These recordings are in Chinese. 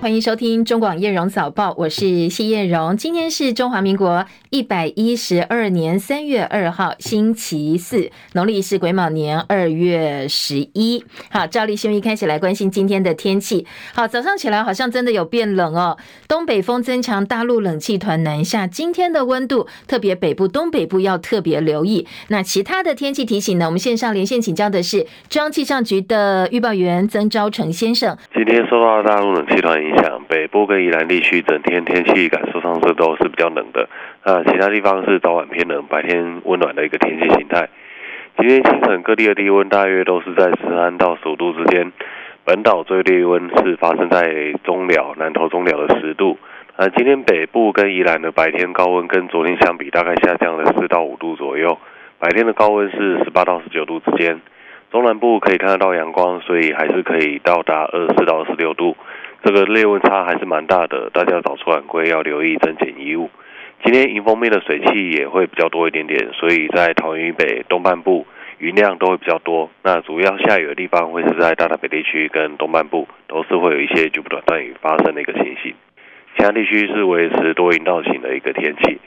欢迎收听中广叶荣早报，我是谢叶荣。今天是中华民国一百一十二年三月二号，星期四，农历是癸卯年二月十一。好，照例先一开始来关心今天的天气。好，早上起来好像真的有变冷哦，东北风增强，大陆冷气团南下，今天的温度特别北部、东北部要特别留意。那其他的天气提醒呢？我们线上连线请教的是中央气象局的预报员曾昭成先生。今天受到大陆冷气团影响，北部跟宜兰地区整天天气感受上是都是比较冷的。那其他地方是早晚偏冷，白天温暖的一个天气形态。今天清晨各地的低温大约都是在十三到十五度之间，本岛最低温是发生在中寮、南投中寮的十度。那今天北部跟宜兰的白天高温跟昨天相比，大概下降了四到五度左右，白天的高温是十八到十九度之间。中南部可以看得到阳光，所以还是可以到达二十到二十六度。这个类温差还是蛮大的，大家早出晚归要留意增减衣物。今天迎风面的水汽也会比较多一点点，所以在桃园以北东半部云量都会比较多。那主要下雨的地方会是在大台北地区跟东半部，都是会有一些局部短暂雨发生的一个情形。其他地区是维持多云到晴的一个天气。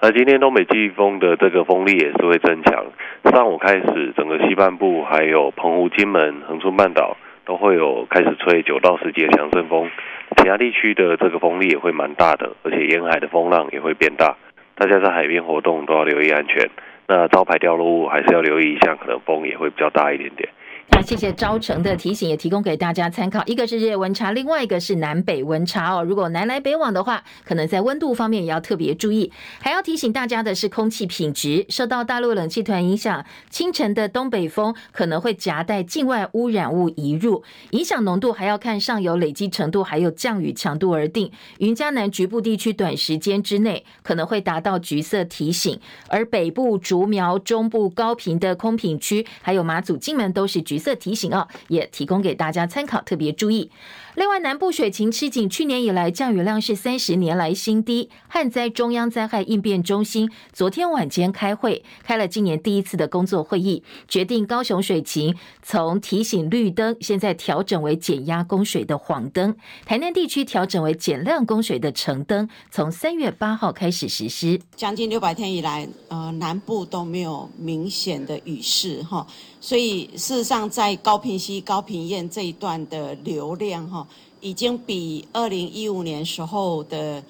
那今天东北季风的这个风力也是会增强，上午开始整个西半部还有澎湖、金门、恒春半岛都会有开始吹九到十级的强阵风，其他地区的这个风力也会蛮大的，而且沿海的风浪也会变大，大家在海边活动都要留意安全。那招牌掉落物还是要留意一下，可能风也会比较大一点点。那谢谢昭成的提醒，也提供给大家参考。一个是日夜温差，另外一个是南北温差哦。如果南来北往的话，可能在温度方面也要特别注意。还要提醒大家的是，空气品质受到大陆冷气团影响，清晨的东北风可能会夹带境外污染物移入，影响浓度还要看上游累积程度，还有降雨强度而定。云嘉南局部地区短时间之内可能会达到橘色提醒，而北部竹苗、中部高屏的空品区，还有马祖、金门都是橘。橘色提醒哦，也提供给大家参考，特别注意。另外，南部水情吃紧，去年以来降雨量是三十年来新低。旱灾中央灾害应变中心昨天晚间开会，开了今年第一次的工作会议，决定高雄水情从提醒绿灯，现在调整为减压供水的黄灯；台南地区调整为减量供水的橙灯，从三月八号开始实施。将近六百天以来，呃，南部都没有明显的雨势哈，所以事实上在高屏溪、高屏堰这一段的流量哈。已经比二零一五年时候的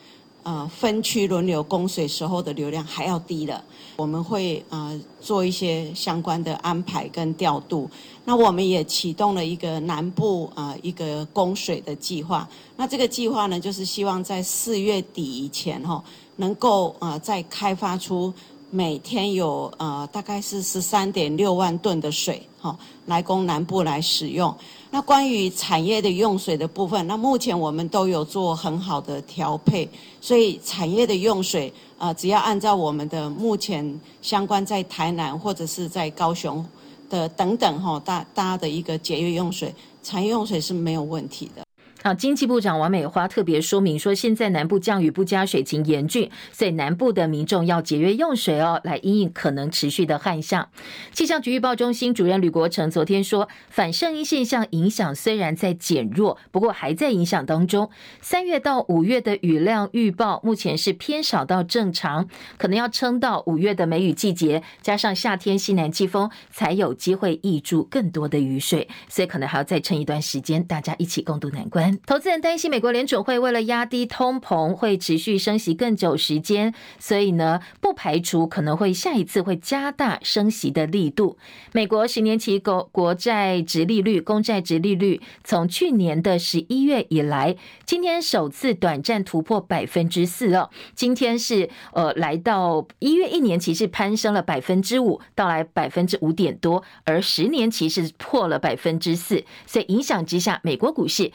呃分区轮流供水时候的流量还要低了。我们会呃做一些相关的安排跟调度。那我们也启动了一个南部啊、呃、一个供水的计划。那这个计划呢，就是希望在四月底以前哈，能够啊、呃、再开发出每天有呃大概是十三点六万吨的水哈，来供南部来使用。那关于产业的用水的部分，那目前我们都有做很好的调配，所以产业的用水，啊、只要按照我们的目前相关在台南或者是在高雄的等等哈，大大家的一个节约用水，产业用水是没有问题的。经济部长王美花特别说明说，现在南部降雨不佳，水情严峻，所以南部的民众要节约用水哦，来因应可能持续的旱象。气象局预报中心主任吕国成昨天说，反圣婴现象影响虽然在减弱，不过还在影响当中。三月到五月的雨量预报目前是偏少到正常，可能要撑到五月的梅雨季节，加上夏天西南季风，才有机会挹注更多的雨水，所以可能还要再撑一段时间，大家一起共度难关。投资人担心美国联准会为了压低通膨，会持续升息更久时间，所以呢，不排除可能会下一次会加大升息的力度。美国十年期国国债殖利率、公债殖利率从去年的十一月以来，今天首次短暂突破百分之四哦。今天是呃来到一月一年期是攀升了百分之五，到来百分之五点多，而十年期是破了百分之四，所以影响之下，美国股市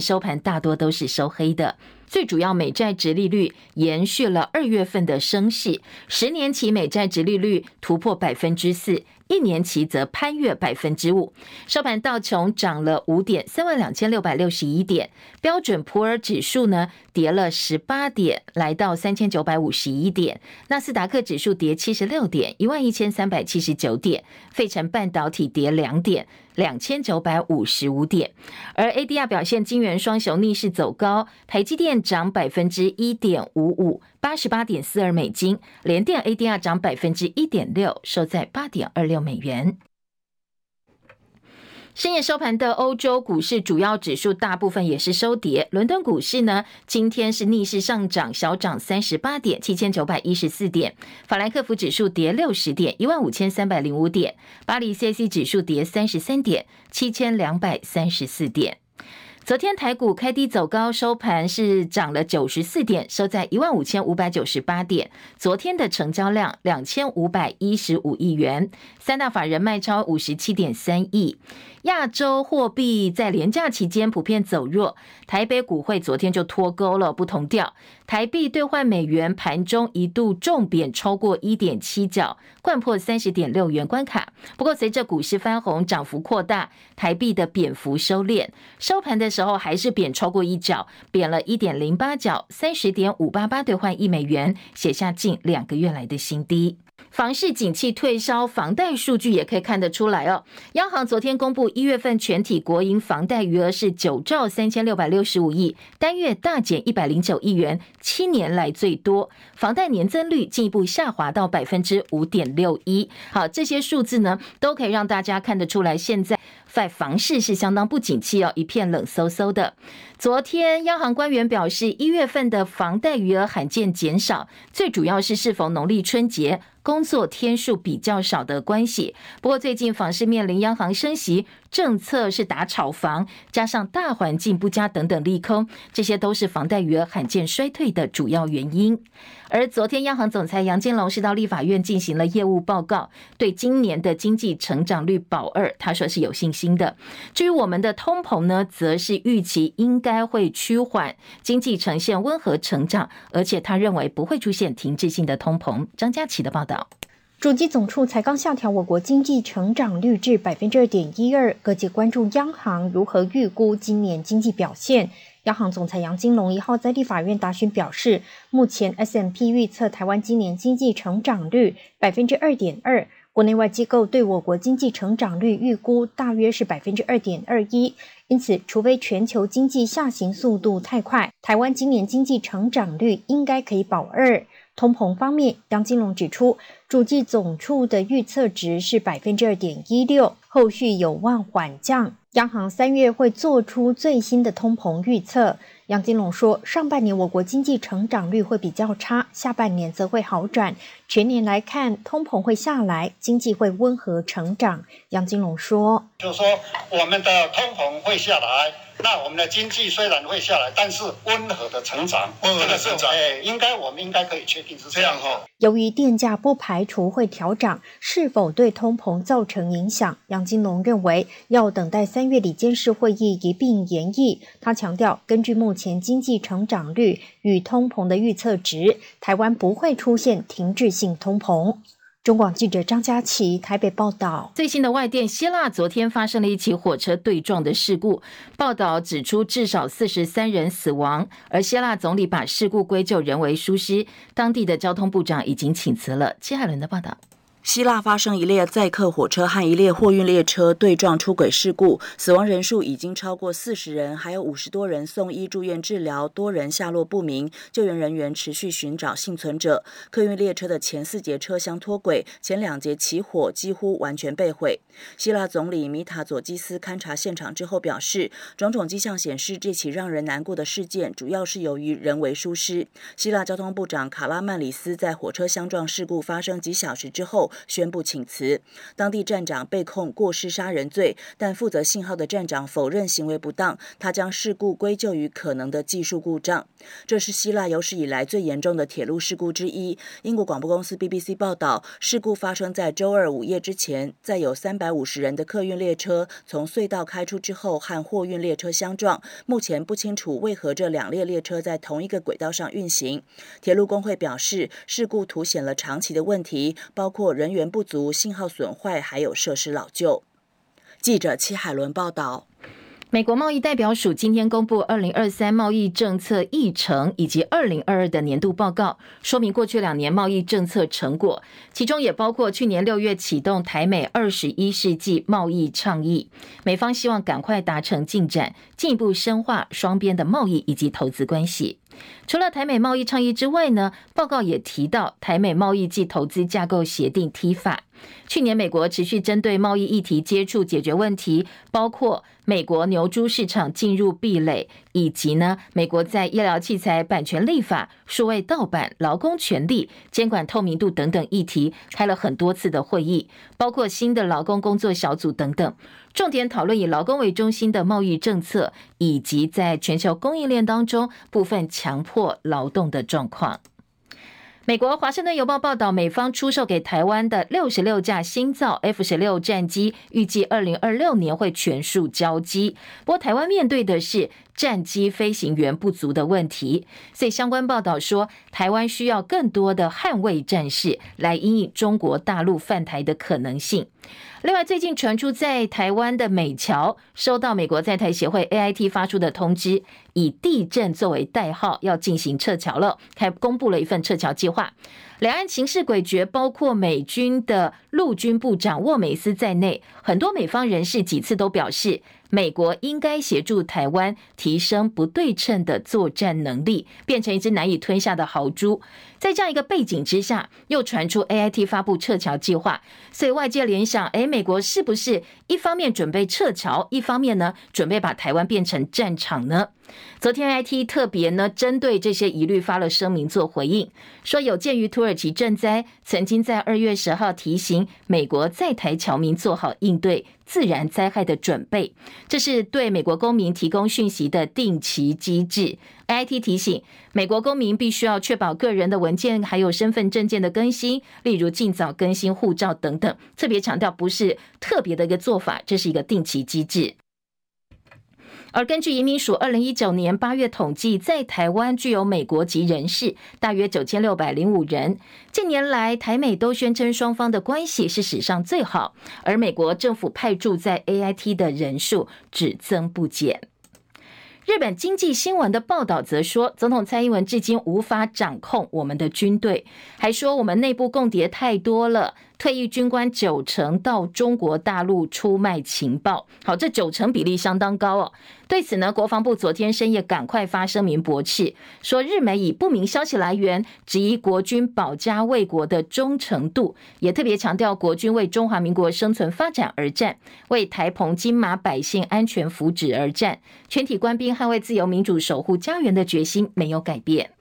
收盘大多都是收黑的，最主要美债殖利率延续了二月份的升势，十年期美债殖利率突破百分之四，一年期则攀越百分之五。收盘道琼涨了五点，三万两千六百六十一点；标准普尔指数呢跌了十八点，来到三千九百五十一点；纳斯达克指数跌七十六点，一万一千三百七十九点；费城半导体跌两点。两千九百五十五点。而 ADR 表现，金圆双雄逆势走高，台积电涨百分之一点五五，八十八点四二美金；联电 ADR 涨百分之一点六，收在八点二六美元。深夜收盘的欧洲股市主要指数大部分也是收跌。伦敦股市呢，今天是逆势上涨，小涨三十八点，七千九百一十四点。法兰克福指数跌六十点，一万五千三百零五点。巴黎 CAC 指数跌三十三点，七千两百三十四点。昨天台股开低走高，收盘是涨了九十四点，收在一万五千五百九十八点。昨天的成交量两千五百一十五亿元，三大法人卖超五十七点三亿。亚洲货币在廉价期间普遍走弱，台北股汇昨天就脱钩了，不同调。台币兑换美元盘中一度重贬超过一点七角，掼破三十点六元关卡。不过随着股市翻红，涨幅扩大，台币的贬幅收敛，收盘的时候还是贬超过一角，贬了一点零八角，三十点五八八兑换一美元，写下近两个月来的新低。房市景气退烧，房贷数据也可以看得出来哦。央行昨天公布，一月份全体国营房贷余额是九兆三千六百六十五亿，单月大减一百零九亿元，七年来最多。房贷年增率进一步下滑到百分之五点六一。好，这些数字呢，都可以让大家看得出来，现在。在房市是相当不景气哦，一片冷飕飕的。昨天央行官员表示，一月份的房贷余额罕见减少，最主要是适逢农历春节，工作天数比较少的关系。不过最近房市面临央行升息政策是打炒房，加上大环境不佳等等利空，这些都是房贷余额罕见衰退的主要原因。而昨天，央行总裁杨金龙是到立法院进行了业务报告，对今年的经济成长率保二，他说是有信心的。至于我们的通膨呢，则是预期应该会趋缓，经济呈现温和成长，而且他认为不会出现停滞性的通膨。张佳琪的报道，主计总处才刚下调我国经济成长率至百分之二点一二，各界关注央行如何预估今年经济表现。央行总裁杨金龙一号在立法院答询表示，目前 S M P 预测台湾今年经济成长率百分之二点二，国内外机构对我国经济成长率预估大约是百分之二点二一，因此，除非全球经济下行速度太快，台湾今年经济成长率应该可以保二。通膨方面，杨金龙指出，主计总处的预测值是百分之二点一六，后续有望缓降。央行三月会做出最新的通膨预测。杨金龙说，上半年我国经济成长率会比较差，下半年则会好转。全年来看，通膨会下来，经济会温和成长。杨金龙说，就是说我们的通膨会下来。那我们的经济虽然会下来，但是温和的成长，温和的成长，哎，应该我们应该可以确定是这样哈。由于电价不排除会调涨，是否对通膨造成影响？杨金龙认为要等待三月理监事会议一并研议。他强调，根据目前经济成长率与通膨的预测值，台湾不会出现停滞性通膨。中广记者张佳琪台北报道，最新的外电，希腊昨天发生了一起火车对撞的事故。报道指出，至少四十三人死亡，而希腊总理把事故归咎人为疏失。当地的交通部长已经请辞了。齐海伦的报道。希腊发生一列载客火车和一列货运列车对撞出轨事故，死亡人数已经超过四十人，还有五十多人送医住院治疗，多人下落不明。救援人员持续寻找幸存者。客运列车的前四节车厢脱轨，前两节起火，几乎完全被毁。希腊总理米塔佐基斯勘察现场之后表示，种种迹象显示这起让人难过的事件主要是由于人为疏失。希腊交通部长卡拉曼里斯在火车相撞事故发生几小时之后。宣布请辞，当地站长被控过失杀人罪，但负责信号的站长否认行为不当，他将事故归咎于可能的技术故障。这是希腊有史以来最严重的铁路事故之一。英国广播公司 BBC 报道，事故发生在周二午夜之前，在有三百五十人的客运列车从隧道开出之后和货运列车相撞。目前不清楚为何这两列列车在同一个轨道上运行。铁路工会表示，事故凸显了长期的问题，包括人员不足、信号损坏，还有设施老旧。记者戚海伦报道。美国贸易代表署今天公布二零二三贸易政策议程以及二零二二的年度报告，说明过去两年贸易政策成果，其中也包括去年六月启动台美二十一世纪贸易倡议，美方希望赶快达成进展，进一步深化双边的贸易以及投资关系。除了台美贸易倡议之外呢，报告也提到台美贸易暨投资架构协定 T 法。去年美国持续针对贸易议题接触解决问题，包括美国牛猪市场进入壁垒，以及呢美国在医疗器材版权立法、数位盗版、劳工权利、监管透明度等等议题，开了很多次的会议，包括新的劳工工作小组等等。重点讨论以劳工为中心的贸易政策，以及在全球供应链当中部分强迫劳动的状况。美国《华盛顿邮报》报道，美方出售给台湾的六十六架新造 F 十六战机，预计二零二六年会全数交机。不过，台湾面对的是战机飞行员不足的问题，所以相关报道说，台湾需要更多的捍卫战士来应对中国大陆犯台的可能性。另外，最近传出在台湾的美侨收到美国在台协会 AIT 发出的通知，以地震作为代号，要进行撤侨了，还公布了一份撤侨计划。两岸情势诡谲，包括美军的陆军部长沃美斯在内，很多美方人士几次都表示，美国应该协助台湾提升不对称的作战能力，变成一只难以吞下的豪猪。在这样一个背景之下，又传出 AIT 发布撤侨计划，所以外界联想，诶，美国是不是一方面准备撤侨，一方面呢，准备把台湾变成战场呢？昨天 AIT 特别呢，针对这些疑虑发了声明做回应，说有鉴于土耳其震灾，曾经在二月十号提醒美国在台侨民做好应对自然灾害的准备，这是对美国公民提供讯息的定期机制。AIT 提醒美国公民必须要确保个人的文件还有身份证件的更新，例如尽早更新护照等等，特别强调不是特别的一个做法，这是一个定期机制。而根据移民署二零一九年八月统计，在台湾具有美国籍人士大约九千六百零五人。近年来，台美都宣称双方的关系是史上最好，而美国政府派驻在 AIT 的人数只增不减。日本经济新闻的报道则说，总统蔡英文至今无法掌控我们的军队，还说我们内部共谍太多了。退役军官九成到中国大陆出卖情报，好，这九成比例相当高哦。对此呢，国防部昨天深夜赶快发声明驳斥，说日媒以不明消息来源质疑国军保家卫国的忠诚度，也特别强调国军为中华民国生存发展而战，为台澎金马百姓安全福祉而战，全体官兵捍卫自由民主、守护家园的决心没有改变。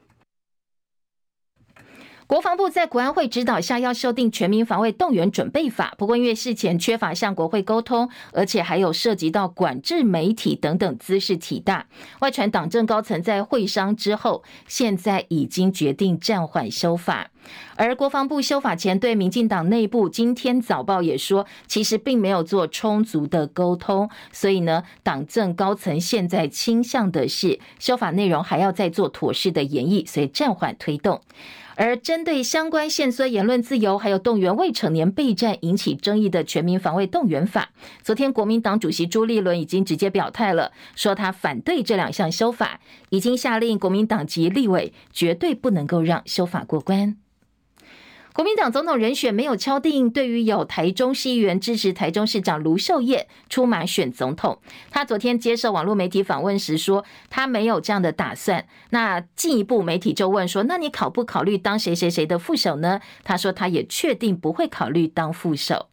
国防部在国安会指导下要修订《全民防卫动员准备法》，不过因为事前缺乏向国会沟通，而且还有涉及到管制媒体等等兹事体大。外传党政高层在会商之后，现在已经决定暂缓修法。而国防部修法前，对民进党内部今天早报也说，其实并没有做充足的沟通，所以呢，党政高层现在倾向的是修法内容还要再做妥适的演绎，所以暂缓推动。而针对相关限缩言论自由，还有动员未成年备战引起争议的《全民防卫动员法》，昨天国民党主席朱立伦已经直接表态了，说他反对这两项修法，已经下令国民党籍立委绝对不能够让修法过关。国民党总统人选没有敲定，对于有台中市议员支持台中市长卢秀燕出马选总统，他昨天接受网络媒体访问时说，他没有这样的打算。那进一步媒体就问说，那你考不考虑当谁谁谁的副手呢？他说他也确定不会考虑当副手。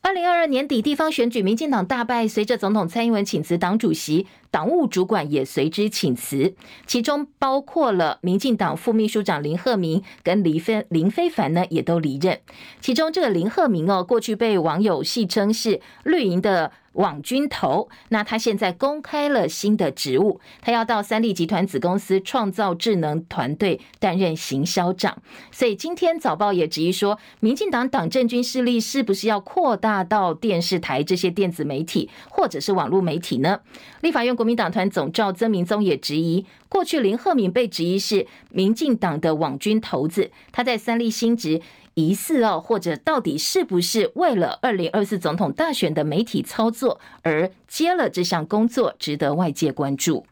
二零二二年底地方选举，民进党大败，随着总统蔡英文请辞党主席，党务主管也随之请辞，其中包括了民进党副秘书长林鹤明跟林飞林飞凡呢，也都离任。其中这个林鹤明哦，过去被网友戏称是绿营的。网军头，那他现在公开了新的职务，他要到三立集团子公司创造智能团队担任行销长。所以今天早报也质疑说，民进党党政军势力是不是要扩大到电视台这些电子媒体或者是网络媒体呢？立法院国国民党团总召曾铭宗也质疑，过去林鹤敏被质疑是民进党的网军头子，他在三立新职。疑似哦，或者到底是不是为了二零二四总统大选的媒体操作而接了这项工作，值得外界关注。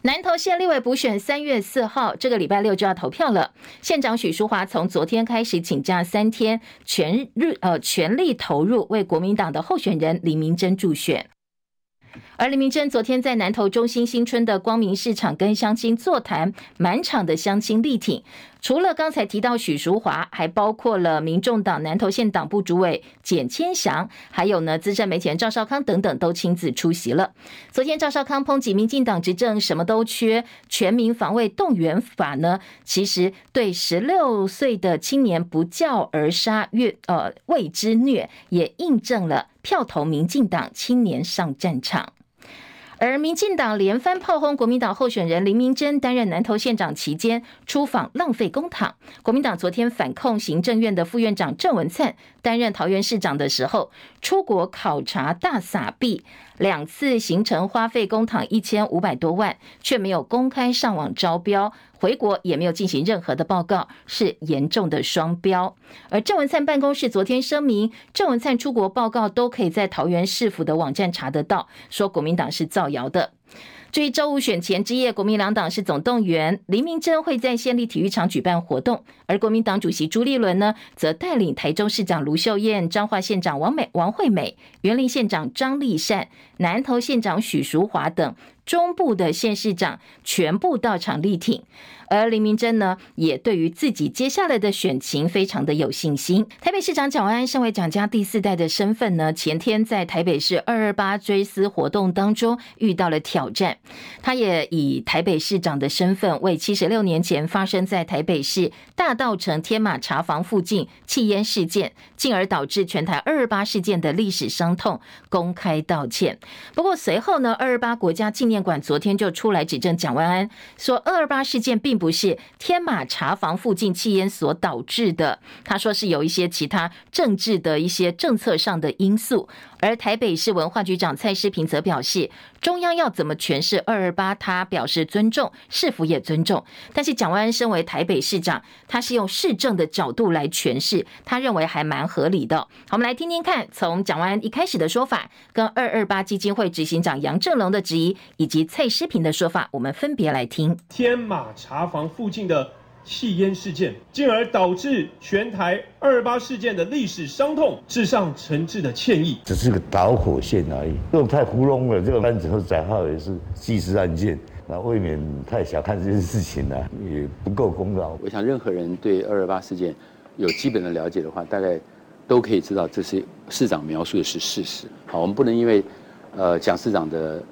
南投县立委补选三月四号，这个礼拜六就要投票了。县长许淑华从昨天开始请假三天，全日呃全力投入为国民党的候选人李明珍助选。而林明珍昨天在南投中心新村的光明市场跟乡亲座谈，满场的乡亲力挺。除了刚才提到许淑华，还包括了民众党南投县党部主委简千祥，还有呢资深媒体人赵少康等等都亲自出席了。昨天赵少康抨击民进党执政什么都缺，全民防卫动员法呢，其实对十六岁的青年不教而杀，越呃谓之虐，也印证了票投民进党青年上战场。而民进党连番炮轰国民党候选人林明珍担任南投县长期间出访浪费公帑。国民党昨天反控行政院的副院长郑文灿担任桃园市长的时候出国考察大撒币，两次行程花费公帑一千五百多万，却没有公开上网招标。回国也没有进行任何的报告，是严重的双标。而郑文灿办公室昨天声明，郑文灿出国报告都可以在桃园市府的网站查得到，说国民党是造谣的。至于周五选前之夜，国民两党是总动员，林明珍会在县立体育场举办活动，而国民党主席朱立伦呢，则带领台中市长卢秀燕、彰化县长王美、王惠美、员林县长张立善、南投县长许淑华等。中部的县市长全部到场力挺，而林明珍呢，也对于自己接下来的选情非常的有信心。台北市长蒋万安身为蒋家第四代的身份呢，前天在台北市二二八追思活动当中遇到了挑战，他也以台北市长的身份为七十六年前发生在台北市大道城天马茶坊附近弃烟事件，进而导致全台二二八事件的历史伤痛公开道歉。不过随后呢，二二八国家纪念馆昨天就出来指证蒋万安，说二二八事件并不是天马茶坊附近弃烟所导致的。他说是有一些其他政治的一些政策上的因素。而台北市文化局长蔡诗平则表示，中央要怎么诠释二二八，他表示尊重，市府也尊重。但是蒋万安身为台北市长，他是用市政的角度来诠释，他认为还蛮合理的。好，我们来听听看，从蒋万安一开始的说法，跟二二八基金会执行长杨正龙的质疑，以及蔡诗平的说法，我们分别来听。天马茶坊附近的。弃烟事件，进而导致全台二二八事件的历史伤痛，致上诚挚的歉意。只是个导火线而已，这种太糊弄了。这个班子和载号也是纪实案件，那未免太小看这件事情了，也不够公道。我想，任何人对二二八事件有基本的了解的话，大概都可以知道，这是市长描述的是事实。好，我们不能因为呃蒋市长的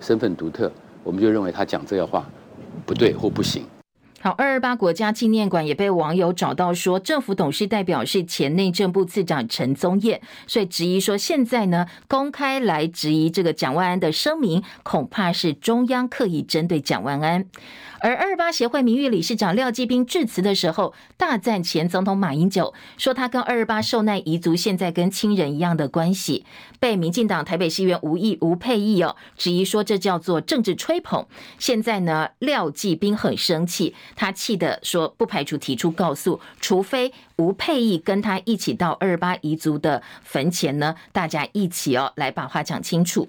身份独特，我们就认为他讲这个话不对或不行。好，二二八国家纪念馆也被网友找到说，政府董事代表是前内政部次长陈宗彦，所以质疑说，现在呢公开来质疑这个蒋万安的声明，恐怕是中央刻意针对蒋万安。而二八协会名誉理事长廖继斌致辞的时候，大赞前总统马英九，说他跟二八受难遗族现在跟亲人一样的关系，被民进党台北市议员吴益吴沛忆哦质疑说，这叫做政治吹捧。现在呢，廖继斌很生气。他气得说，不排除提出告诉，除非吴佩义跟他一起到二八遗族的坟前呢，大家一起哦来把话讲清楚。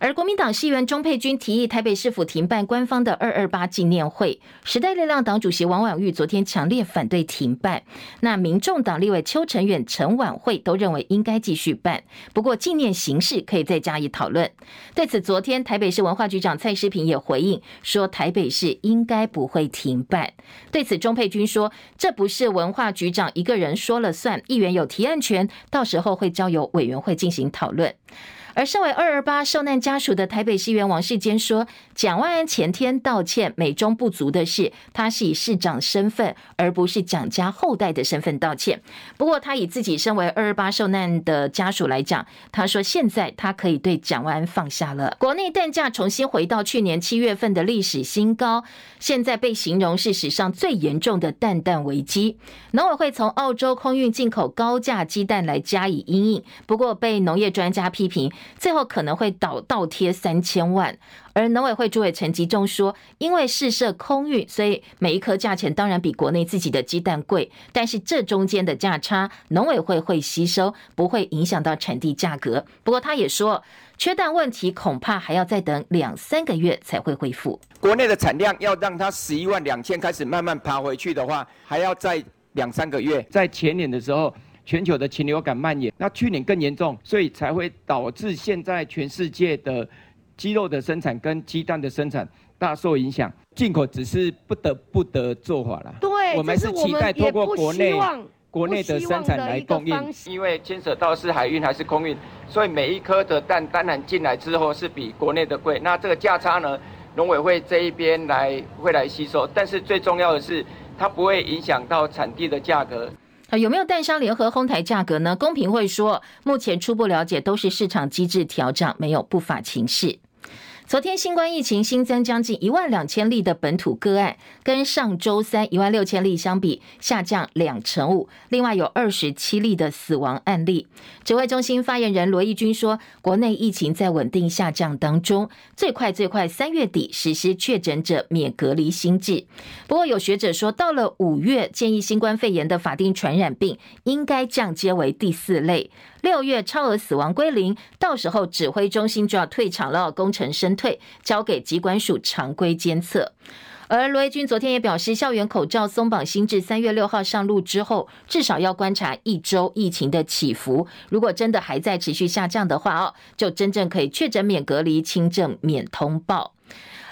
而国民党议员钟佩君提议台北市府停办官方的二二八纪念会，时代力量党主席王婉玉昨天强烈反对停办。那民众党立委邱成远、陈婉慧都认为应该继续办，不过纪念形式可以再加以讨论。对此，昨天台北市文化局长蔡诗平也回应说，台北市应该不会停办。对此，钟佩君说：“这不是文化局长一个人说了算，议员有提案权，到时候会交由委员会进行讨论。”而身为二二八受难家属的台北市议员王世坚说，蒋万安前天道歉美中不足的是，他是以市长身份，而不是蒋家后代的身份道歉。不过，他以自己身为二二八受难的家属来讲，他说现在他可以对蒋万安放下了。国内蛋价重新回到去年七月份的历史新高，现在被形容是史上最严重的蛋蛋危机。农委会从澳洲空运进口高价鸡蛋来加以因应，不过被农业专家批评。最后可能会倒倒贴三千万。而农委会主委陈吉仲说，因为试射空运，所以每一颗价钱当然比国内自己的鸡蛋贵，但是这中间的价差，农委会会吸收，不会影响到产地价格。不过他也说，缺蛋问题恐怕还要再等两三个月才会恢复。国内的产量要让它十一万两千开始慢慢爬回去的话，还要再两三个月。在前年的时候，全球的禽流感蔓延，那去年更严重，所以才会导致现在全世界的。鸡肉的生产跟鸡蛋的生产大受影响，进口只是不得不得做法了。对，我们是期待通过国内国内的生产来供应，因为牵扯到是海运还是空运，所以每一颗的蛋当然进来之后是比国内的贵。那这个价差呢，农委会这一边来会来吸收，但是最重要的是它不会影响到产地的价格。啊有没有蛋商联合哄抬价格呢？公平会说，目前初步了解都是市场机制调整，没有不法情势。昨天新冠疫情新增将近一万两千例的本土个案，跟上周三一万六千例相比下降两成五。另外有二十七例的死亡案例。指挥中心发言人罗毅军说，国内疫情在稳定下降当中，最快最快三月底实施确诊者免隔离新制。不过有学者说，到了五月，建议新冠肺炎的法定传染病应该降阶为第四类。六月超额死亡归零，到时候指挥中心就要退场了，功成身退，交给疾管署常规监测。而罗一军昨天也表示，校园口罩松绑新制三月六号上路之后，至少要观察一周疫情的起伏。如果真的还在持续下降的话，哦，就真正可以确诊免隔离，轻症免通报。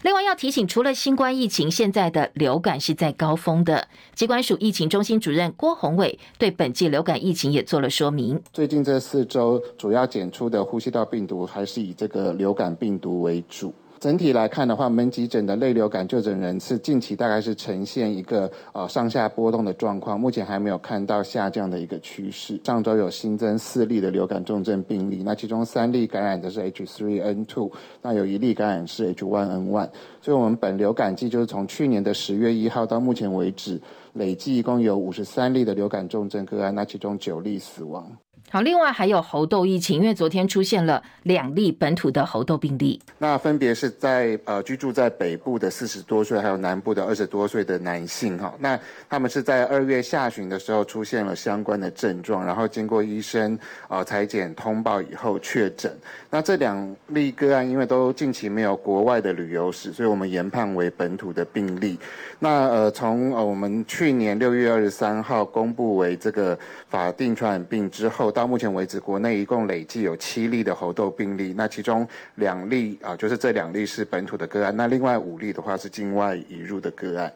另外要提醒，除了新冠疫情，现在的流感是在高峰的。机关署疫情中心主任郭宏伟对本季流感疫情也做了说明。最近这四周主要检出的呼吸道病毒还是以这个流感病毒为主。整体来看的话，门急诊的类流感就诊人次近期大概是呈现一个呃上下波动的状况，目前还没有看到下降的一个趋势。上周有新增四例的流感重症病例，那其中三例感染的是 H3N2，那有一例感染是 H1N1。所以，我们本流感季就是从去年的十月一号到目前为止，累计一共有五十三例的流感重症个案，那其中九例死亡。好，另外还有猴痘疫情，因为昨天出现了两例本土的猴痘病例，那分别是在呃居住在北部的四十多岁，还有南部的二十多岁的男性哈，那他们是在二月下旬的时候出现了相关的症状，然后经过医生呃采检通报以后确诊。那这两例个案因为都近期没有国外的旅游史，所以我们研判为本土的病例。那呃从呃我们去年六月二十三号公布为这个法定传染病之后到到目前为止，国内一共累计有七例的猴痘病例，那其中两例啊，就是这两例是本土的个案，那另外五例的话是境外移入的个案。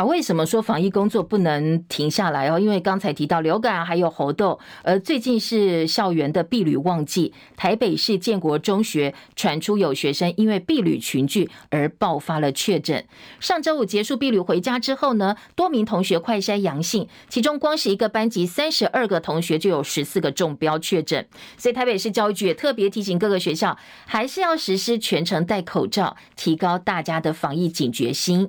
好，为什么说防疫工作不能停下来哦？因为刚才提到流感还有猴痘，而最近是校园的毕旅旺季，台北市建国中学传出有学生因为毕旅群聚而爆发了确诊。上周五结束毕旅回家之后呢，多名同学快筛阳性，其中光是一个班级三十二个同学就有十四个中标确诊。所以台北市教育局也特别提醒各个学校，还是要实施全程戴口罩，提高大家的防疫警觉心。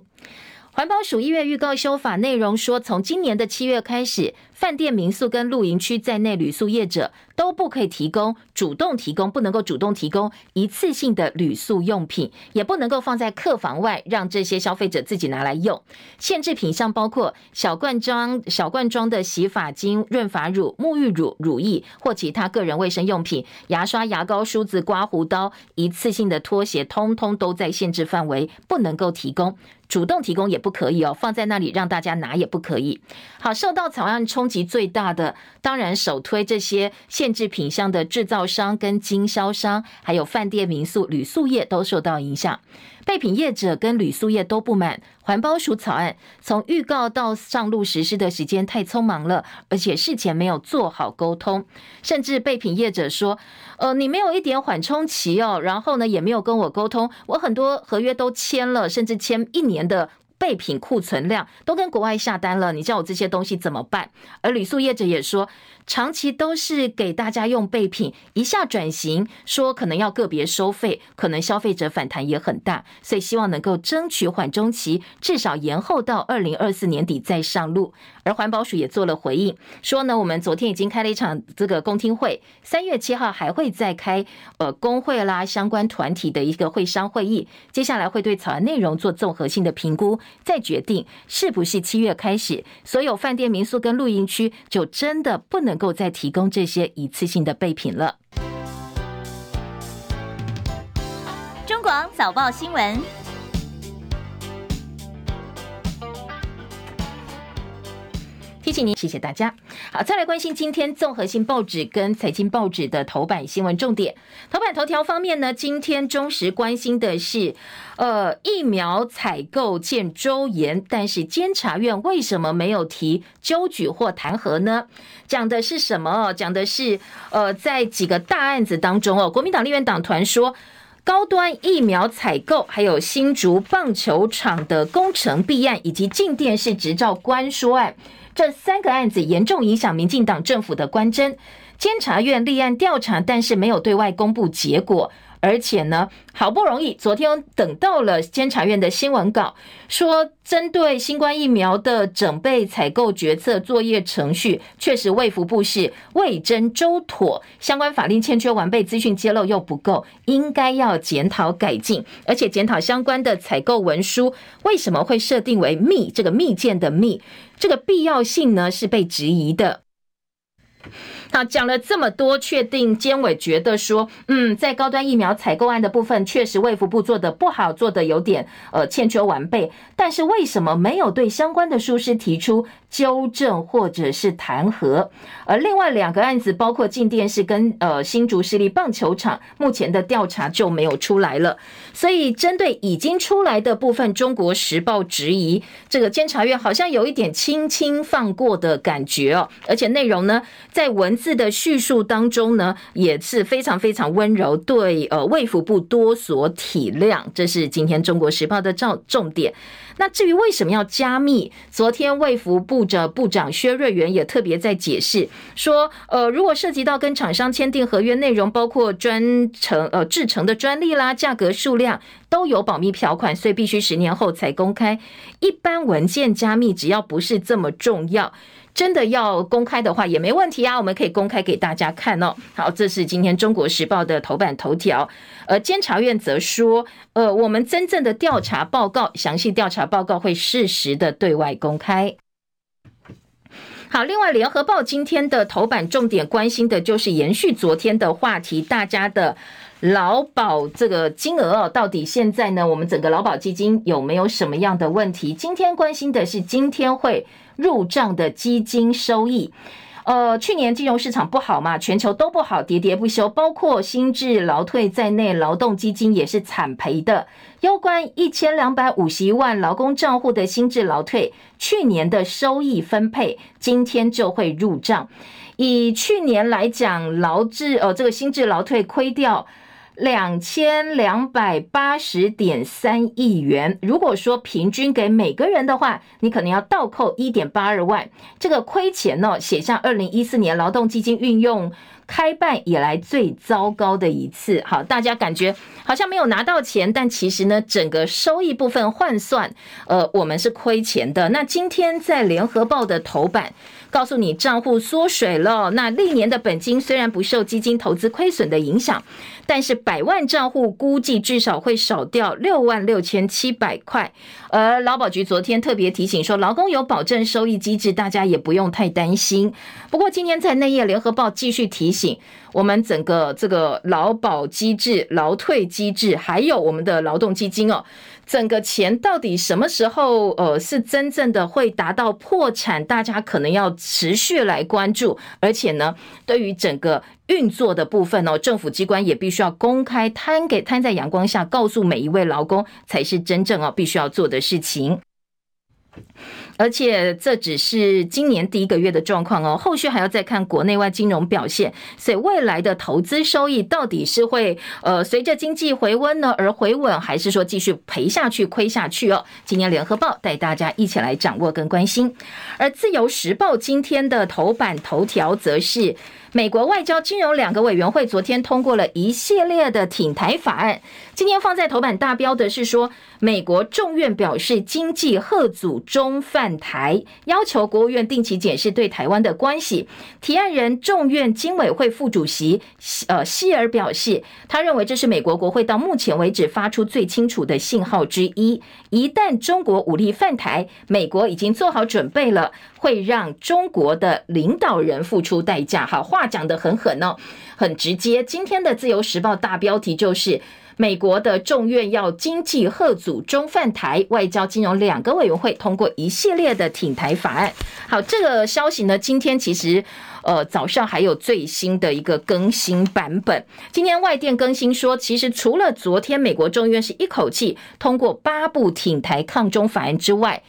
环保署一月预告修法内容说，从今年的七月开始，饭店、民宿跟露营区在内，旅宿业者都不可以提供主动提供，不能够主动提供一次性的旅宿用品，也不能够放在客房外，让这些消费者自己拿来用。限制品项包括小罐装、小罐装的洗发精、润发乳、沐浴乳、乳液或其他个人卫生用品、牙刷、牙膏、梳子、刮胡刀、一次性的拖鞋，通通都在限制范围，不能够提供。主动提供也不可以哦，放在那里让大家拿也不可以。好，受到草案冲击最大的，当然首推这些限制品项的制造商跟经销商，还有饭店、民宿、旅宿业都受到影响。备品业者跟旅宿业都不满环保署草案，从预告到上路实施的时间太匆忙了，而且事前没有做好沟通，甚至备品业者说：“呃，你没有一点缓冲期哦，然后呢也没有跟我沟通，我很多合约都签了，甚至签一年的。”备品库存量都跟国外下单了，你叫我这些东西怎么办？而旅宿业者也说，长期都是给大家用备品，一下转型说可能要个别收费，可能消费者反弹也很大，所以希望能够争取缓中期，至少延后到二零二四年底再上路。而环保署也做了回应，说呢，我们昨天已经开了一场这个公听会，三月七号还会再开呃工会啦相关团体的一个会商会议，接下来会对草案内容做综合性的评估，再决定是不是七月开始，所有饭店、民宿跟露营区就真的不能够再提供这些一次性的备品了。中广早报新闻。提醒您，谢谢大家。好，再来关心今天综合性报纸跟财经报纸的头版新闻重点。头版头条方面呢，今天中时关心的是，呃，疫苗采购见周延，但是监察院为什么没有提纠举或弹劾呢？讲的是什么？讲的是，呃，在几个大案子当中哦，国民党立院党团说，高端疫苗采购，还有新竹棒球场的工程弊案，以及镜电视执照关说案。这三个案子严重影响民进党政府的官箴，监察院立案调查，但是没有对外公布结果。而且呢，好不容易昨天等到了监察院的新闻稿，说针对新冠疫苗的整备采购决策作业程序，确实卫福部是未臻周妥，相关法令欠缺完备，资讯揭露又不够，应该要检讨改进，而且检讨相关的采购文书为什么会设定为密，这个密件的密，这个必要性呢是被质疑的。好，讲了这么多，确定监委觉得说，嗯，在高端疫苗采购案的部分，确实卫福部做的不好，做的有点呃欠缺完备。但是为什么没有对相关的疏失提出纠正或者是弹劾？而另外两个案子，包括镜电视跟呃新竹市立棒球场，目前的调查就没有出来了。所以针对已经出来的部分，《中国时报》质疑这个监察院好像有一点轻轻放过的感觉哦，而且内容呢，在文字的叙述当中呢，也是非常非常温柔，对呃卫福部多所体谅，这是今天《中国时报》的重重点。那至于为什么要加密？昨天卫福部的部长薛瑞元也特别在解释说，呃，如果涉及到跟厂商签订合约内容，包括专程呃制成的专利啦、价格数量都有保密条款，所以必须十年后才公开。一般文件加密，只要不是这么重要。真的要公开的话也没问题啊，我们可以公开给大家看哦。好，这是今天《中国时报》的头版头条。而监察院则说，呃，我们真正的调查报告，详细调查报告会适时的对外公开。好，另外，《联合报》今天的头版重点关心的就是延续昨天的话题，大家的劳保这个金额哦，到底现在呢？我们整个劳保基金有没有什么样的问题？今天关心的是今天会。入账的基金收益，呃，去年金融市场不好嘛，全球都不好，跌跌不休，包括新制劳退在内，劳动基金也是惨赔的。攸关一千两百五十一万劳工账户的新制劳退，去年的收益分配，今天就会入账。以去年来讲，劳制呃这个新制劳退亏掉。两千两百八十点三亿元，如果说平均给每个人的话，你可能要倒扣一点八二万，这个亏钱呢，写下二零一四年劳动基金运用开办以来最糟糕的一次。好，大家感觉好像没有拿到钱，但其实呢，整个收益部分换算，呃，我们是亏钱的。那今天在联合报的头版。告诉你账户缩水了，那历年的本金虽然不受基金投资亏损的影响，但是百万账户估计至少会少掉六万六千七百块。而劳保局昨天特别提醒说，劳工有保证收益机制，大家也不用太担心。不过今天在内页联合报继续提醒，我们整个这个劳保机制、劳退机制，还有我们的劳动基金哦。整个钱到底什么时候呃是真正的会达到破产？大家可能要持续来关注，而且呢，对于整个运作的部分哦，政府机关也必须要公开摊给摊在阳光下，告诉每一位劳工才是真正哦必须要做的事情。而且这只是今年第一个月的状况哦，后续还要再看国内外金融表现，所以未来的投资收益到底是会呃随着经济回温呢而回稳，还是说继续赔下去、亏下去哦？今年联合报带大家一起来掌握跟关心，而自由时报今天的头版头条则是。美国外交、金融两个委员会昨天通过了一系列的挺台法案。今天放在头版大标的是说，美国众院表示经济贺祖中犯台，要求国务院定期检视对台湾的关系。提案人众院经委会副主席呃希尔表示，他认为这是美国国会到目前为止发出最清楚的信号之一。一旦中国武力犯台，美国已经做好准备了，会让中国的领导人付出代价。好。话讲得很狠哦，很直接。今天的《自由时报》大标题就是：美国的众院要经济贺组中犯台，外交金融两个委员会通过一系列的挺台法案。好，这个消息呢，今天其实呃早上还有最新的一个更新版本。今天外电更新说，其实除了昨天美国众院是一口气通过八部挺台抗中法案之外，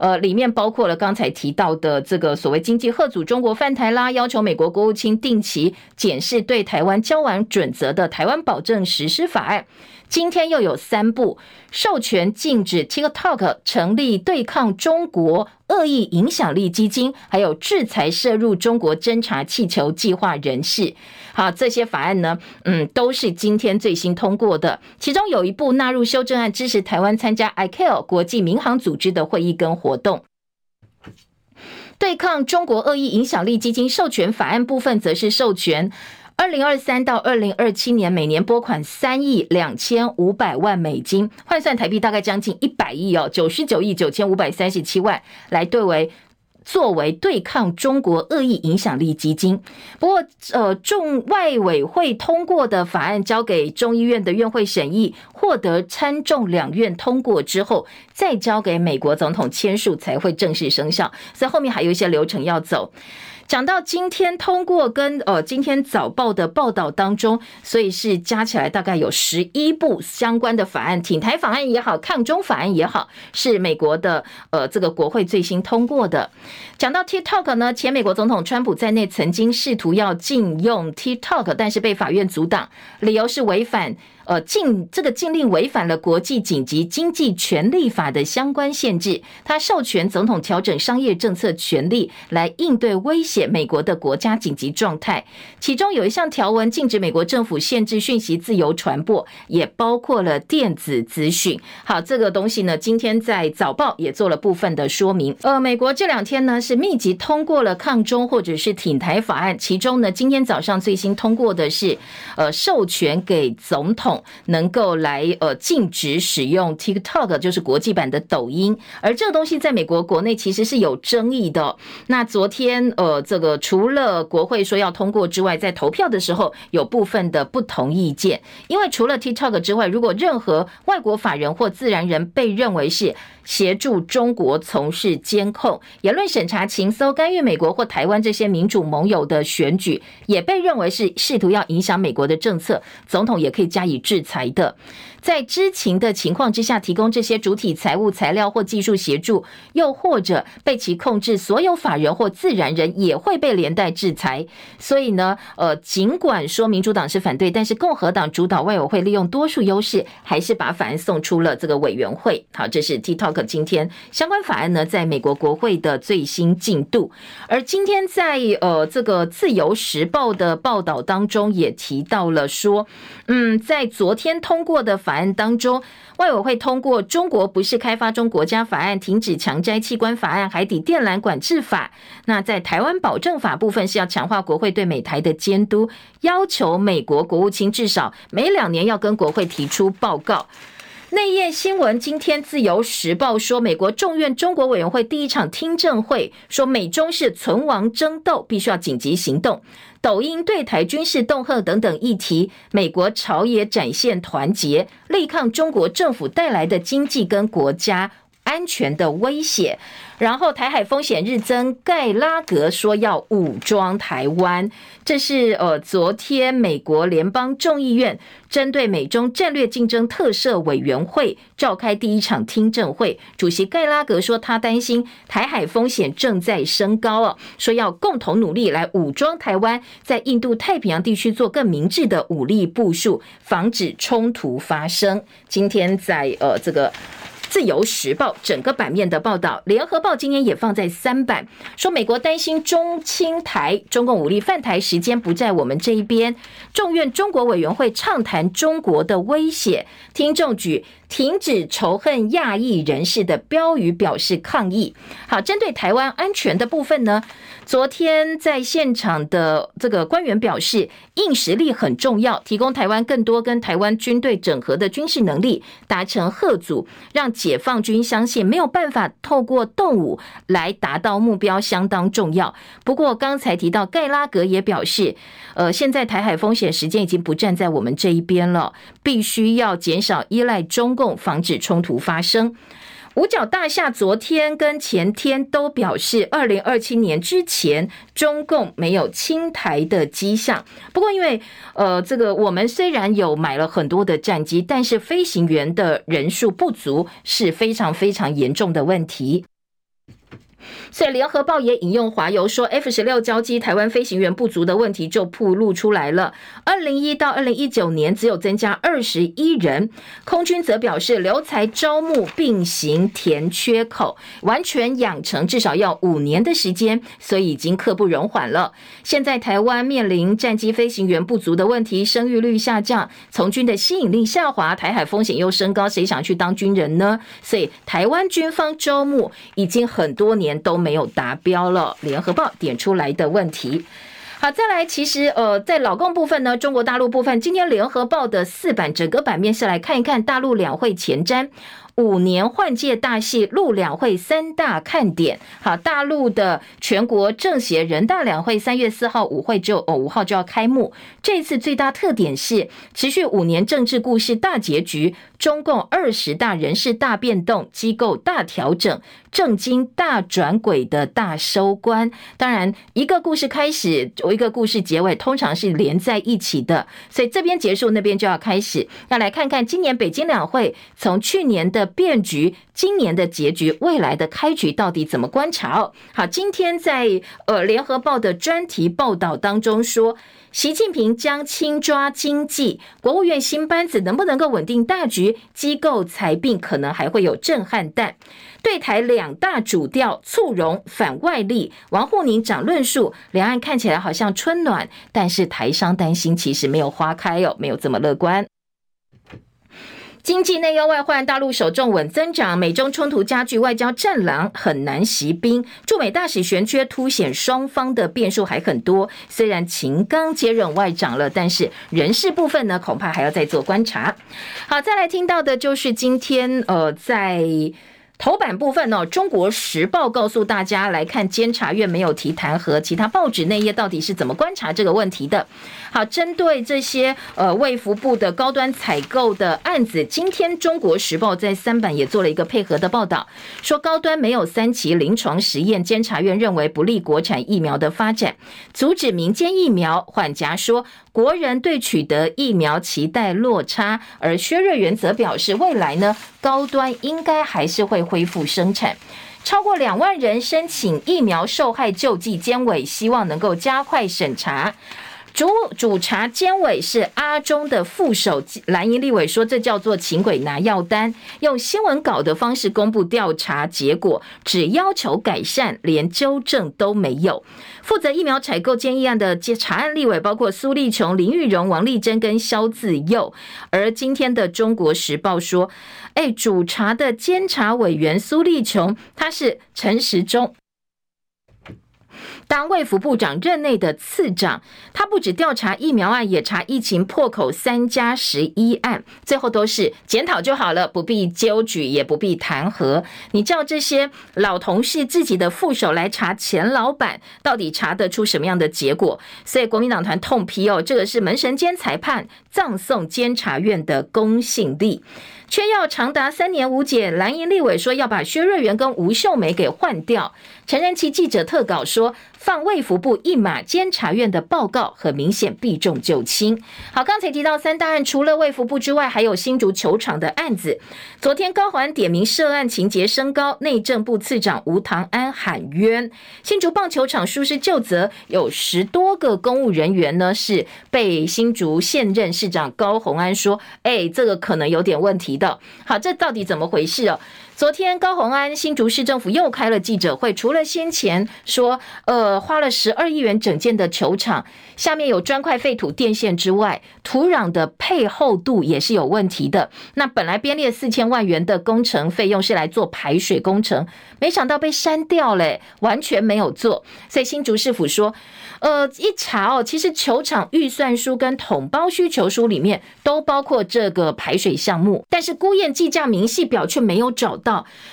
呃，里面包括了刚才提到的这个所谓经济吓阻中国犯台啦，要求美国国务卿定期检视对台湾交往准则的台湾保证实施法案。今天又有三部授权禁止 TikTok 成立对抗中国恶意影响力基金，还有制裁涉入中国侦察气球计划人士。好，这些法案呢，嗯，都是今天最新通过的。其中有一部纳入修正案，支持台湾参加 ICAO 国际民航组织的会议跟活动。对抗中国恶意影响力基金授权法案部分，则是授权。二零二三到二零二七年，每年拨款三亿两千五百万美金，换算台币大概将近一百亿哦，九十九亿九千五百三十七万，来对为作为对抗中国恶意影响力基金。不过，呃，众外委会通过的法案交给众议院的院会审议，获得参众两院通过之后，再交给美国总统签署才会正式生效。所以后面还有一些流程要走。讲到今天通过跟呃今天早报的报道当中，所以是加起来大概有十一部相关的法案，挺台法案也好，抗中法案也好，是美国的呃这个国会最新通过的。讲到 TikTok 呢，前美国总统川普在内曾经试图要禁用 TikTok，但是被法院阻挡，理由是违反。呃，禁这个禁令违反了国际紧急经济权利法的相关限制，它授权总统调整商业政策权利来应对威胁美国的国家紧急状态。其中有一项条文禁止美国政府限制讯息自由传播，也包括了电子资讯。好，这个东西呢，今天在早报也做了部分的说明。呃，美国这两天呢是密集通过了抗中或者是挺台法案，其中呢今天早上最新通过的是呃授权给总统。能够来呃禁止使用 TikTok，就是国际版的抖音，而这个东西在美国国内其实是有争议的。那昨天呃这个除了国会说要通过之外，在投票的时候有部分的不同意见，因为除了 TikTok 之外，如果任何外国法人或自然人被认为是协助中国从事监控、言论审查、情搜、干预美国或台湾这些民主盟友的选举，也被认为是试图要影响美国的政策，总统也可以加以制裁的。在知情的情况之下，提供这些主体财务材料或技术协助，又或者被其控制，所有法人或自然人也会被连带制裁。所以呢，呃，尽管说民主党是反对，但是共和党主导外委会利用多数优势，还是把法案送出了这个委员会。好，这是 TikTok 今天相关法案呢，在美国国会的最新进度。而今天在呃这个自由时报的报道当中也提到了说，嗯，在昨天通过的法。法案当中，外委会通过《中国不是开发中国家法案》、停止强摘器官法案、海底电缆管制法。那在台湾保证法部分是要强化国会对美台的监督，要求美国国务卿至少每两年要跟国会提出报告。内页新闻，今天自由时报说，美国众院中国委员会第一场听证会说，美中是存亡争斗，必须要紧急行动。抖音对台军事恫吓等等议题，美国朝野展现团结，力抗中国政府带来的经济跟国家安全的威胁。然后台海风险日增，盖拉格说要武装台湾，这是呃昨天美国联邦众议院针对美中战略竞争特设委员会召开第一场听证会，主席盖拉格说他担心台海风险正在升高哦，说要共同努力来武装台湾，在印度太平洋地区做更明智的武力部署，防止冲突发生。今天在呃这个。自由时报整个版面的报道，联合报今天也放在三版，说美国担心中青台，中共武力犯台时间不在我们这一边。众院中国委员会畅谈中国的威胁，听众举停止仇恨亚裔人士的标语表示抗议。好，针对台湾安全的部分呢？昨天在现场的这个官员表示，硬实力很重要，提供台湾更多跟台湾军队整合的军事能力，达成吓阻，让解放军相信没有办法透过动武来达到目标，相当重要。不过刚才提到盖拉格也表示，呃，现在台海风险时间已经不站在我们这一边了，必须要减少依赖中共，防止冲突发生。五角大厦昨天跟前天都表示，二零二七年之前中共没有侵台的迹象。不过，因为呃，这个我们虽然有买了很多的战机，但是飞行员的人数不足是非常非常严重的问题。所以，联合报也引用华邮说，F 十六交机台湾飞行员不足的问题就曝露出来了。二零一到二零一九年只有增加二十一人，空军则表示留才招募并行填缺口，完全养成至少要五年的时间，所以已经刻不容缓了。现在台湾面临战机飞行员不足的问题，生育率下降，从军的吸引力下滑，台海风险又升高，谁想去当军人呢？所以，台湾军方招募已经很多年都没有达标了，联合报点出来的问题。好，再来，其实呃，在老共部分呢，中国大陆部分，今天联合报的四版整个版面是来看一看大陆两会前瞻。五年换届大戏，陆两会三大看点。好，大陆的全国政协人大两会三月四号五会就哦五号就要开幕。这次最大特点是持续五年政治故事大结局，中共二十大人事大变动，机构大调整，政经大转轨的大收官。当然，一个故事开始，一个故事结尾，通常是连在一起的。所以这边结束，那边就要开始。要来看看今年北京两会，从去年的。变局，今年的结局，未来的开局到底怎么观察？哦，好，今天在呃联合报的专题报道当中说，习近平将轻抓经济，国务院新班子能不能够稳定大局？机构裁并可能还会有震撼弹。对台两大主调，促融反外力。王沪宁讲论述，两岸看起来好像春暖，但是台商担心其实没有花开哦，没有这么乐观。经济内忧外患，大陆首重稳增长，美中冲突加剧，外交战狼很难息兵。驻美大使悬缺，凸显双方的变数还很多。虽然秦刚接任外长了，但是人事部分呢，恐怕还要再做观察。好，再来听到的就是今天呃，在。头版部分呢，《中国时报》告诉大家来看监察院没有提弹劾，其他报纸内页到底是怎么观察这个问题的？好，针对这些呃卫福部的高端采购的案子，今天《中国时报》在三版也做了一个配合的报道，说高端没有三期临床实验，监察院认为不利国产疫苗的发展，阻止民间疫苗。缓颊说。国人对取得疫苗期待落差，而薛瑞元则表示，未来呢，高端应该还是会恢复生产。超过两万人申请疫苗受害救济，监委希望能够加快审查。主主查监委是阿中的副手蓝营立委说，这叫做请鬼拿药单，用新闻稿的方式公布调查结果，只要求改善，连纠正都没有。负责疫苗采购建议案的查案立委包括苏立琼、林玉荣、王丽珍跟萧自佑。而今天的中国时报说，哎，主查的监察委员苏立琼，他是陈时中。当卫福部长任内的次长，他不止调查疫苗案，也查疫情破口三加十一案，最后都是检讨就好了，不必纠举，也不必弹劾。你叫这些老同事自己的副手来查前老板，到底查得出什么样的结果？所以国民党团痛批哦，这个是门神兼裁判，葬送监察院的公信力。缺药长达三年无解，蓝营立委说要把薛瑞元跟吴秀梅给换掉。陈仁奇记者特稿说，放卫福部一马，监察院的报告很明显避重就轻。好，刚才提到三大案，除了卫福部之外，还有新竹球场的案子。昨天高虹安点名涉案情节升高，内政部次长吴唐安喊冤。新竹棒球场疏失就责，有十多个公务人员呢，是被新竹现任市长高虹安说，哎，这个可能有点问题的。好，这到底怎么回事哦？昨天高虹安新竹市政府又开了记者会，除了先前说，呃，花了十二亿元整建的球场下面有砖块废土电线之外，土壤的配厚度也是有问题的。那本来编列四千万元的工程费用是来做排水工程，没想到被删掉了，完全没有做。所以新竹市府说。呃，一查哦，其实球场预算书跟统包需求书里面都包括这个排水项目，但是估验计价明细表却没有找到，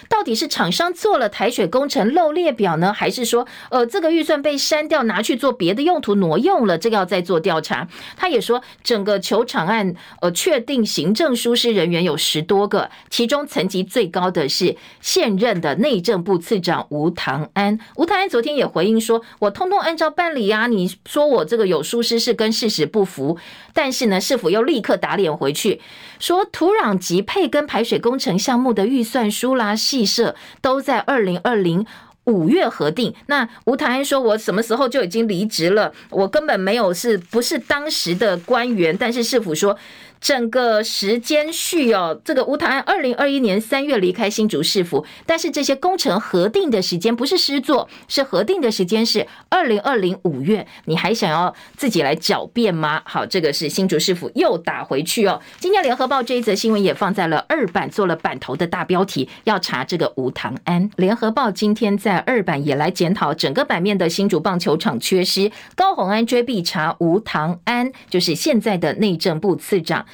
到底是厂商做了台水工程漏列表呢，还是说呃这个预算被删掉拿去做别的用途挪用了？这个要再做调查。他也说，整个球场案呃确定行政疏失人员有十多个，其中层级最高的是现任的内政部次长吴唐安。吴唐安昨天也回应说，我通通按照办理呀。啊！你说我这个有疏失是跟事实不符，但是呢，市府又立刻打脸回去，说土壤级配跟排水工程项目的预算书啦、戏社都在二零二零五月核定。那吴台安说，我什么时候就已经离职了，我根本没有是不是当时的官员，但是市府说。整个时间序哦，这个吴唐安二零二一年三月离开新竹市府，但是这些工程核定的时间不是施作，是核定的时间是二零二零五月，你还想要自己来狡辩吗？好，这个是新竹市府又打回去哦。今天联合报这一则新闻也放在了二版，做了版头的大标题，要查这个吴唐安。联合报今天在二版也来检讨整个版面的新竹棒球场缺失，高虹安追逼查吴唐安，就是现在的内政部次长。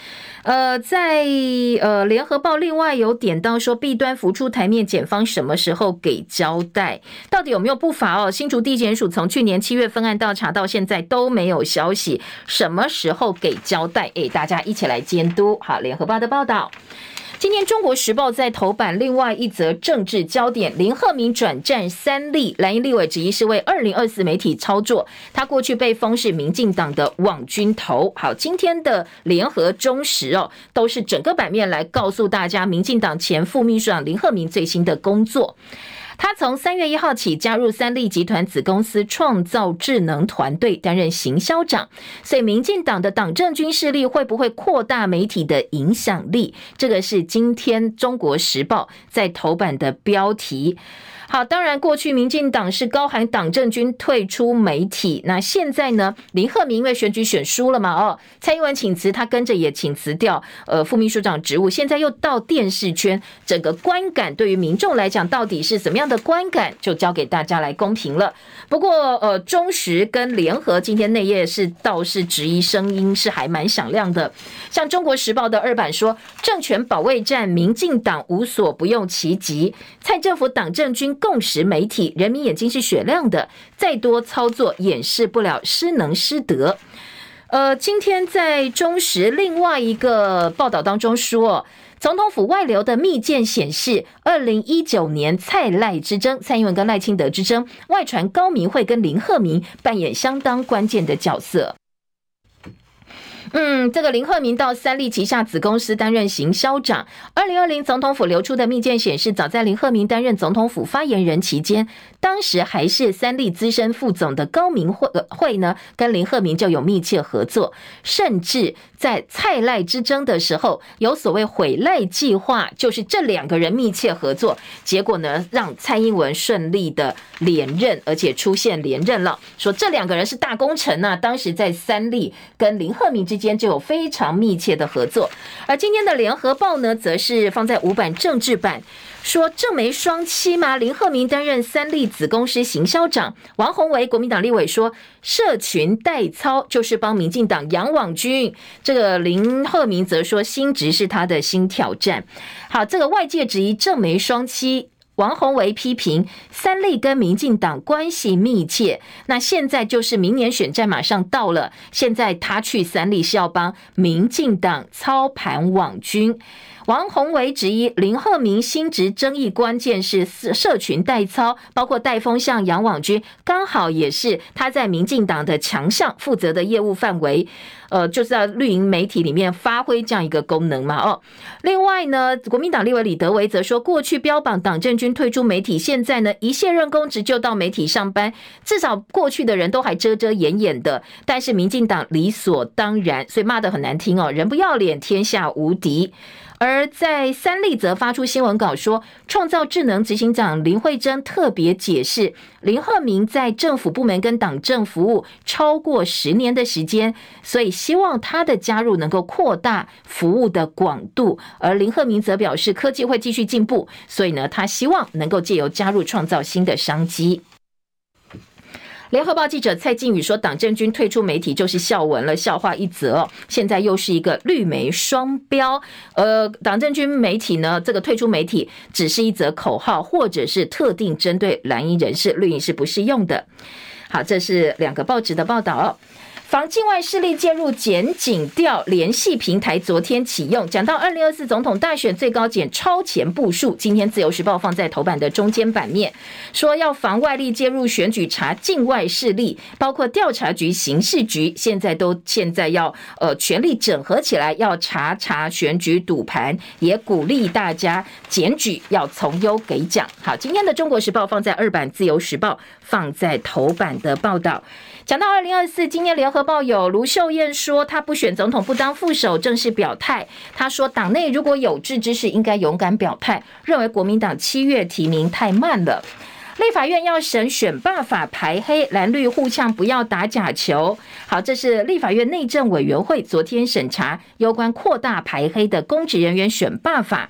呃，在呃联合报另外有点到说，弊端浮出台面，检方什么时候给交代？到底有没有不法哦？新竹地检署从去年七月份案调查到现在都没有消息，什么时候给交代？诶，大家一起来监督。好，联合报的报道。今天《中国时报》在头版另外一则政治焦点，林鹤明转战三立，蓝营立委质疑是为二零二四媒体操作。他过去被封是民进党的网军头。好，今天的联合中时哦，都是整个版面来告诉大家，民进党前副秘书长林鹤明最新的工作。他从三月一号起加入三立集团子公司创造智能团队，担任行销长。所以，民进党的党政军势力会不会扩大媒体的影响力？这个是今天中国时报在头版的标题。好，当然，过去民进党是高喊党政军退出媒体，那现在呢？林鹤明因为选举选输了嘛，哦，蔡英文请辞，他跟着也请辞掉，呃，副秘书长职务，现在又到电视圈，整个观感对于民众来讲，到底是怎么样的观感，就交给大家来公平了。不过，呃，中时跟联合今天内页是倒是质疑声音是还蛮响亮的，像中国时报的二版说，政权保卫战，民进党无所不用其极，蔡政府党政军。共识媒体，人民眼睛是雪亮的，再多操作掩饰不了失能失德。呃，今天在中时另外一个报道当中说，总统府外流的密件显示，二零一九年蔡赖之争，蔡英文跟赖清德之争，外传高明慧跟林鹤明扮演相当关键的角色。嗯，这个林鹤明到三立旗下子公司担任行销长。二零二零总统府流出的密件显示，早在林鹤明担任总统府发言人期间，当时还是三立资深副总的高明慧慧呢，跟林鹤明就有密切合作，甚至在蔡赖之争的时候，有所谓毁赖计划，就是这两个人密切合作，结果呢，让蔡英文顺利的连任，而且出现连任了。说这两个人是大功臣呐、当时在三立跟林鹤明之间。就有非常密切的合作。而今天的联合报呢，则是放在五版政治版。说正媒双栖吗？林鹤明担任三立子公司行销长，王鸿薇国民党立委说，社群代操就是帮民进党养网军。这个林鹤明则说，新职是他的新挑战。好，这个外界质疑正媒双栖。王宏维批评三立跟民进党关系密切，那现在就是明年选战马上到了，现在他去三立是要帮民进党操盘网军。王鸿薇质疑林鹤明新职争议关键是社群代操，包括带风向杨网军，刚好也是他在民进党的强项负责的业务范围，呃，就是在绿营媒体里面发挥这样一个功能嘛。哦，另外呢，国民党立委李德维则说，过去标榜党政军退出媒体，现在呢一卸任公职就到媒体上班，至少过去的人都还遮遮掩掩的，但是民进党理所当然，所以骂得很难听哦，人不要脸，天下无敌。而在三立则发出新闻稿说，创造智能执行长林慧珍特别解释，林鹤明在政府部门跟党政服务超过十年的时间，所以希望他的加入能够扩大服务的广度。而林鹤明则表示，科技会继续进步，所以呢，他希望能够借由加入创造新的商机。联合报记者蔡靖宇说：“党政军退出媒体就是笑文了，笑话一则。现在又是一个绿媒双标。呃，党政军媒体呢，这个退出媒体只是一则口号，或者是特定针对蓝营人士，绿营是不适用的。好，这是两个报纸的报道。”防境外势力介入检警调联系平台昨天启用，讲到二零二四总统大选，最高检超前部署。今天自由时报放在头版的中间版面，说要防外力介入选举，查境外势力，包括调查局、刑事局，现在都现在要呃全力整合起来，要查查选举赌盘，也鼓励大家检举要从优给奖。好，今天的中国时报放在二版，自由时报放在头版的报道。讲到二零二四，今年联合报有卢秀燕说，她不选总统，不当副手，正式表态。她说，党内如果有志之士，应该勇敢表态。认为国民党七月提名太慢了。立法院要审选罢法排黑，蓝绿互呛，不要打假球。好，这是立法院内政委员会昨天审查有关扩大排黑的公职人员选罢法。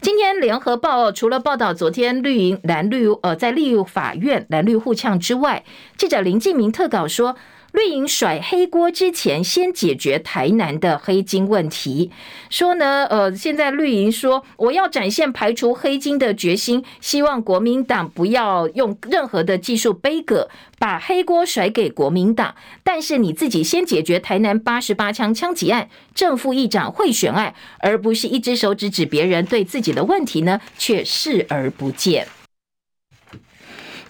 今天联合报除了报道昨天绿营蓝绿呃在立法院蓝绿互呛之外，记者林敬明特稿说。绿营甩黑锅之前，先解决台南的黑金问题。说呢，呃，现在绿营说我要展现排除黑金的决心，希望国民党不要用任何的技术杯葛，把黑锅甩给国民党。但是你自己先解决台南八十八枪枪击案、正副议长贿选案，而不是一只手指指别人，对自己的问题呢却视而不见。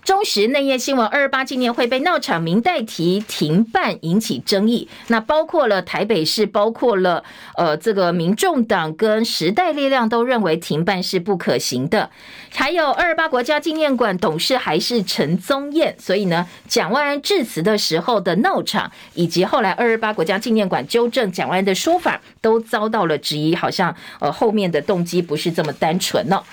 中时内页新闻：二二八纪念会被闹场民代提停办引起争议，那包括了台北市，包括了呃这个民众党跟时代力量都认为停办是不可行的。还有二二八国家纪念馆董事还是陈宗彦，所以呢，蒋万安致辞的时候的闹场，以及后来二二八国家纪念馆纠正蒋万安的说法，都遭到了质疑，好像呃后面的动机不是这么单纯呢、哦。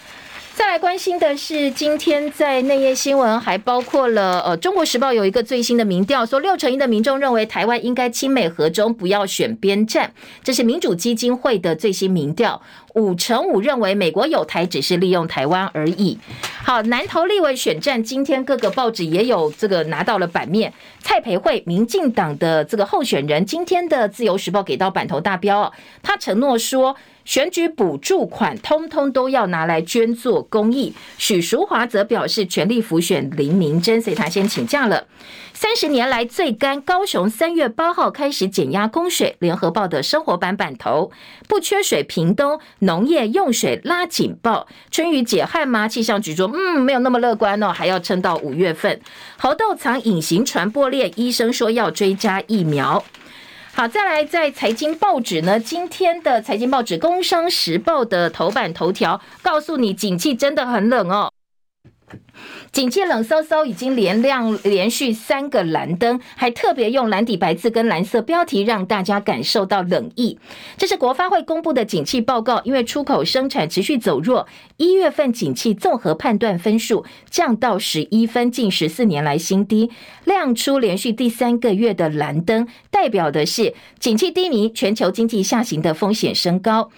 再来关心的是，今天在内页新闻还包括了，呃，《中国时报》有一个最新的民调，说六成一的民众认为台湾应该亲美和中，不要选边站。这是民主基金会的最新民调，五成五认为美国有台只是利用台湾而已。好，南投立委选战，今天各个报纸也有这个拿到了版面。蔡培慧，民进党的这个候选人，今天的《自由时报》给到版头大标，他承诺说。选举补助款通通都要拿来捐做公益。许淑华则表示全力辅选林明珍，所以他先请假了。三十年来最干，高雄三月八号开始减压供水。联合报的生活版版头不缺水，屏东农业用水拉警报。春雨解旱吗？气象局说，嗯，没有那么乐观哦，还要撑到五月份。猴痘藏隐形传播链，医生说要追加疫苗。好，再来在财经报纸呢，今天的财经报纸《工商时报》的头版头条告诉你，景气真的很冷哦。景气冷飕飕，已经连亮连续三个蓝灯，还特别用蓝底白字跟蓝色标题，让大家感受到冷意。这是国发会公布的景气报告，因为出口生产持续走弱，一月份景气综合判断分数降到十一分，近十四年来新低，亮出连续第三个月的蓝灯，代表的是景气低迷，全球经济下行的风险升高。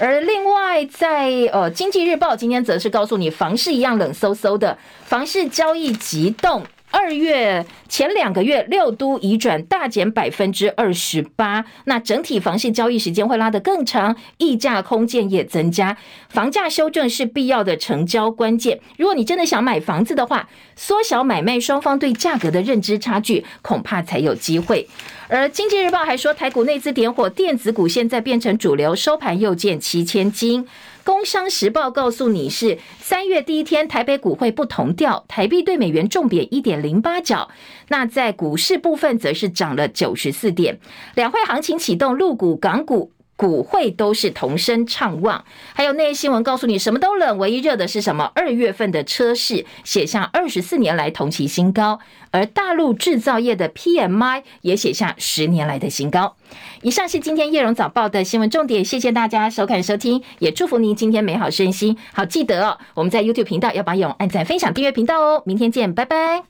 而另外在，在呃，《经济日报》今天则是告诉你，房市一样冷飕飕的，房市交易急冻。二月前两个月六都移转大减百分之二十八，那整体房市交易时间会拉得更长，溢价空间也增加，房价修正是必要的成交关键。如果你真的想买房子的话，缩小买卖双方对价格的认知差距，恐怕才有机会。而经济日报还说，台股内资点火，电子股现在变成主流，收盘又见七千金。工商时报告诉你是三月第一天，台北股会不同调，台币对美元重贬一点零八角。那在股市部分，则是涨了九十四点。两会行情启动，陆股、港股。股汇都是同声唱旺，还有那些新闻告诉你什么都冷，唯一热的是什么？二月份的车市写下二十四年来同期新高，而大陆制造业的 PMI 也写下十年来的新高。以上是今天叶荣早报的新闻重点，谢谢大家收看收听，也祝福您今天美好身心。好，记得哦，我们在 YouTube 频道要把永按赞、分享、订阅频道哦。明天见，拜拜。